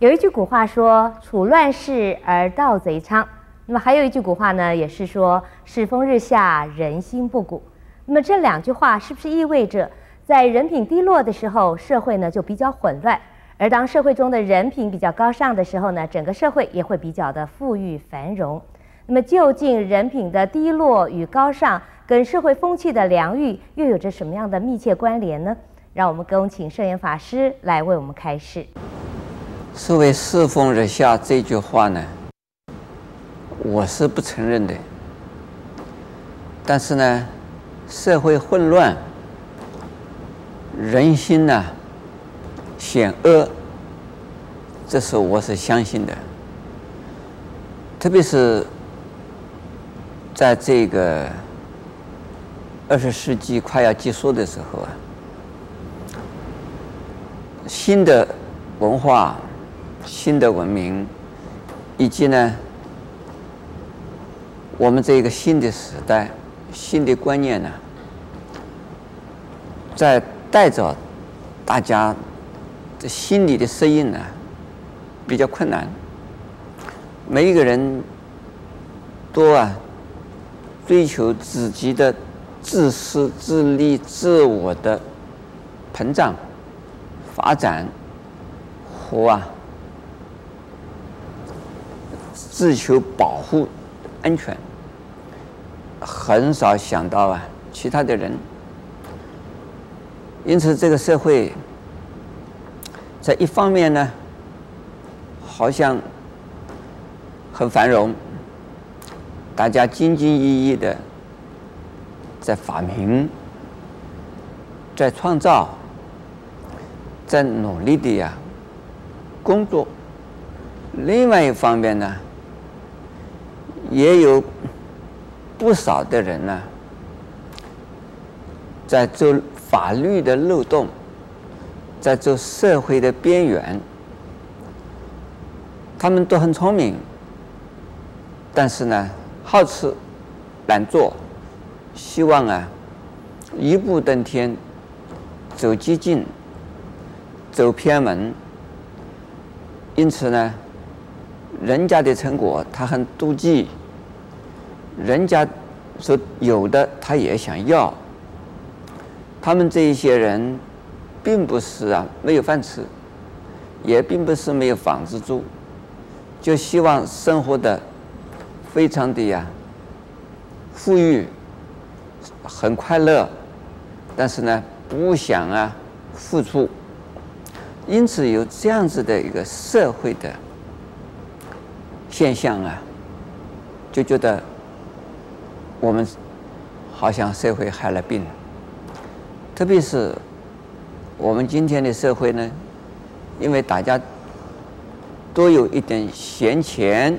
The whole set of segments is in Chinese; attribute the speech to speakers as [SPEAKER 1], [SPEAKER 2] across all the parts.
[SPEAKER 1] 有一句古话说：“处乱世而盗贼昌。”那么还有一句古话呢，也是说：“世风日下，人心不古。”那么这两句话是不是意味着，在人品低落的时候，社会呢就比较混乱；而当社会中的人品比较高尚的时候呢，整个社会也会比较的富裕繁荣？那么究竟人品的低落与高尚，跟社会风气的良誉又有着什么样的密切关联呢？让我们恭请圣严法师来为我们开示。
[SPEAKER 2] 所谓“世风日下”这句话呢，我是不承认的。但是呢，社会混乱，人心呢险恶，这是我是相信的。特别是在这个二十世纪快要结束的时候啊，新的文化。新的文明，以及呢，我们这个新的时代、新的观念呢，在带着大家的心理的适应呢，比较困难。每一个人都啊，追求自己的自私自利、自我的膨胀、发展和啊。自求保护安全，很少想到啊其他的人。因此，这个社会在一方面呢，好像很繁荣，大家兢兢业业的在发明、在创造、在努力的呀工作；另外一方面呢，也有不少的人呢，在做法律的漏洞，在做社会的边缘。他们都很聪明，但是呢，好吃懒做，希望啊，一步登天，走捷径，走偏门。因此呢，人家的成果他很妒忌。人家说有的，他也想要。他们这一些人，并不是啊没有饭吃，也并不是没有房子住，就希望生活的非常的呀富裕，很快乐，但是呢不想啊付出，因此有这样子的一个社会的现象啊，就觉得。我们好像社会害了病，特别是我们今天的社会呢，因为大家都有一点闲钱，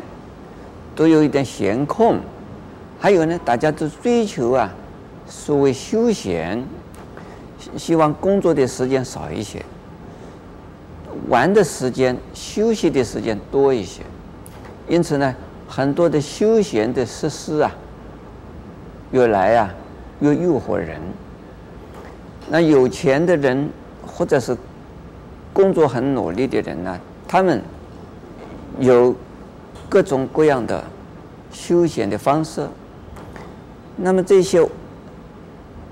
[SPEAKER 2] 都有一点闲空，还有呢，大家都追求啊所谓休闲，希望工作的时间少一些，玩的时间、休息的时间多一些，因此呢，很多的休闲的设施啊。越来呀，越诱惑人。那有钱的人，或者是工作很努力的人呢，他们有各种各样的休闲的方式。那么这些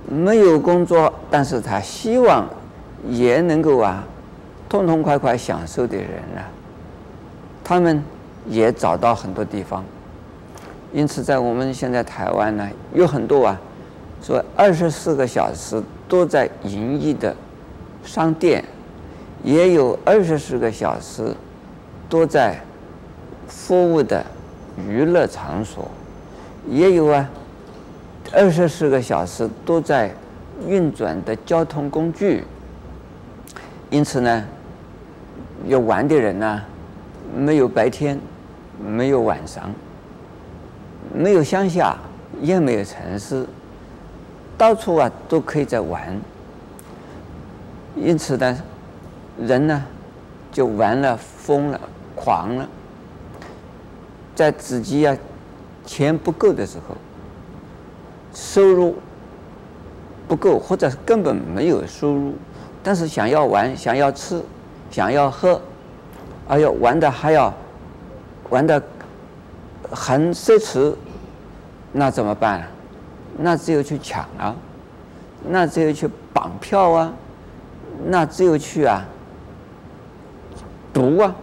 [SPEAKER 2] 没有工作，但是他希望也能够啊，痛痛快快享受的人呢，他们也找到很多地方。因此，在我们现在台湾呢，有很多啊，说二十四个小时都在营业的商店，也有二十四个小时都在服务的娱乐场所，也有啊，二十四个小时都在运转的交通工具。因此呢，要玩的人呢，没有白天，没有晚上。没有乡下，也没有城市，到处啊都可以在玩。因此呢，人呢就玩了、疯了、狂了。在自己啊钱不够的时候，收入不够，或者根本没有收入，但是想要玩、想要吃、想要喝，哎呦，玩的还要玩的很奢侈，那怎么办？那只有去抢啊，那只有去绑票啊，那只有去啊毒啊，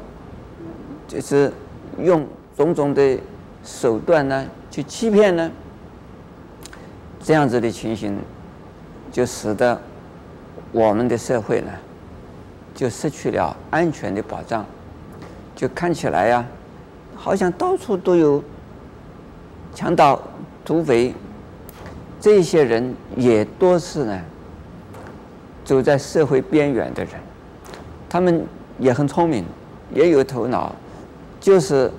[SPEAKER 2] 就是用种种的手段呢去欺骗呢，这样子的情形，就使得我们的社会呢，就失去了安全的保障。就看起来呀、好像到处都有强盗、土匪，这些人也多是呢，走在社会边缘的人，他们也很聪明，也有头脑，就是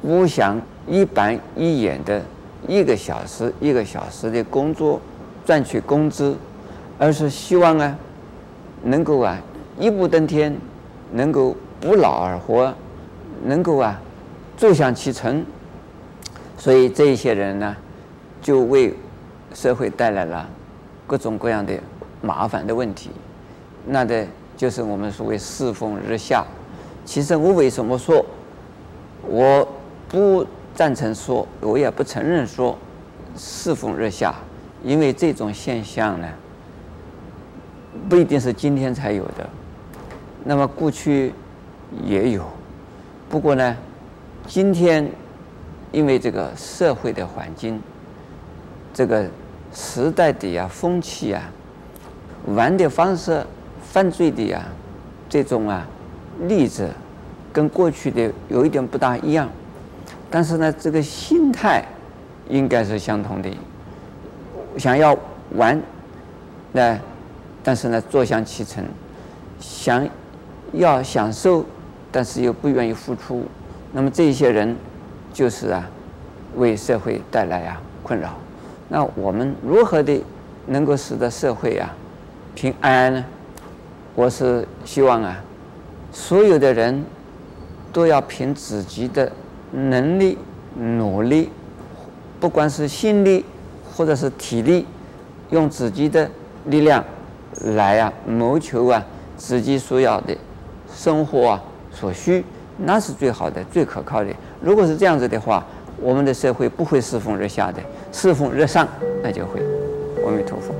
[SPEAKER 2] 不想一板一眼的一个小时一个小时的工作赚取工资，而是希望啊，能够啊一步登天，能够。不劳而获，能够啊，坐享其成，所以这一些人呢，就为社会带来了各种各样的麻烦的问题。那的就是我们所谓世风日下。其实我为什么说我不赞成说，我也不承认说世风日下？因为这种现象呢，不一定是今天才有的。那么过去。也有，不过呢，今天因为这个社会的环境，这个时代的呀风气啊，玩的方式、犯罪的呀这种啊例子，跟过去的有一点不大一样，但是呢，这个心态应该是相同的，想要玩，那但是呢，坐享其成，想要享受。但是又不愿意付出，那么这些人就是啊，为社会带来啊困扰。那我们如何的能够使得社会啊平安呢？我是希望啊，所有的人都要凭自己的能力努力，不管是心力或者是体力，用自己的力量来啊谋求啊自己所要的生活啊。所需，那是最好的、最可靠的。如果是这样子的话，我们的社会不会世风日下的，世风日上，那就会。阿弥陀佛。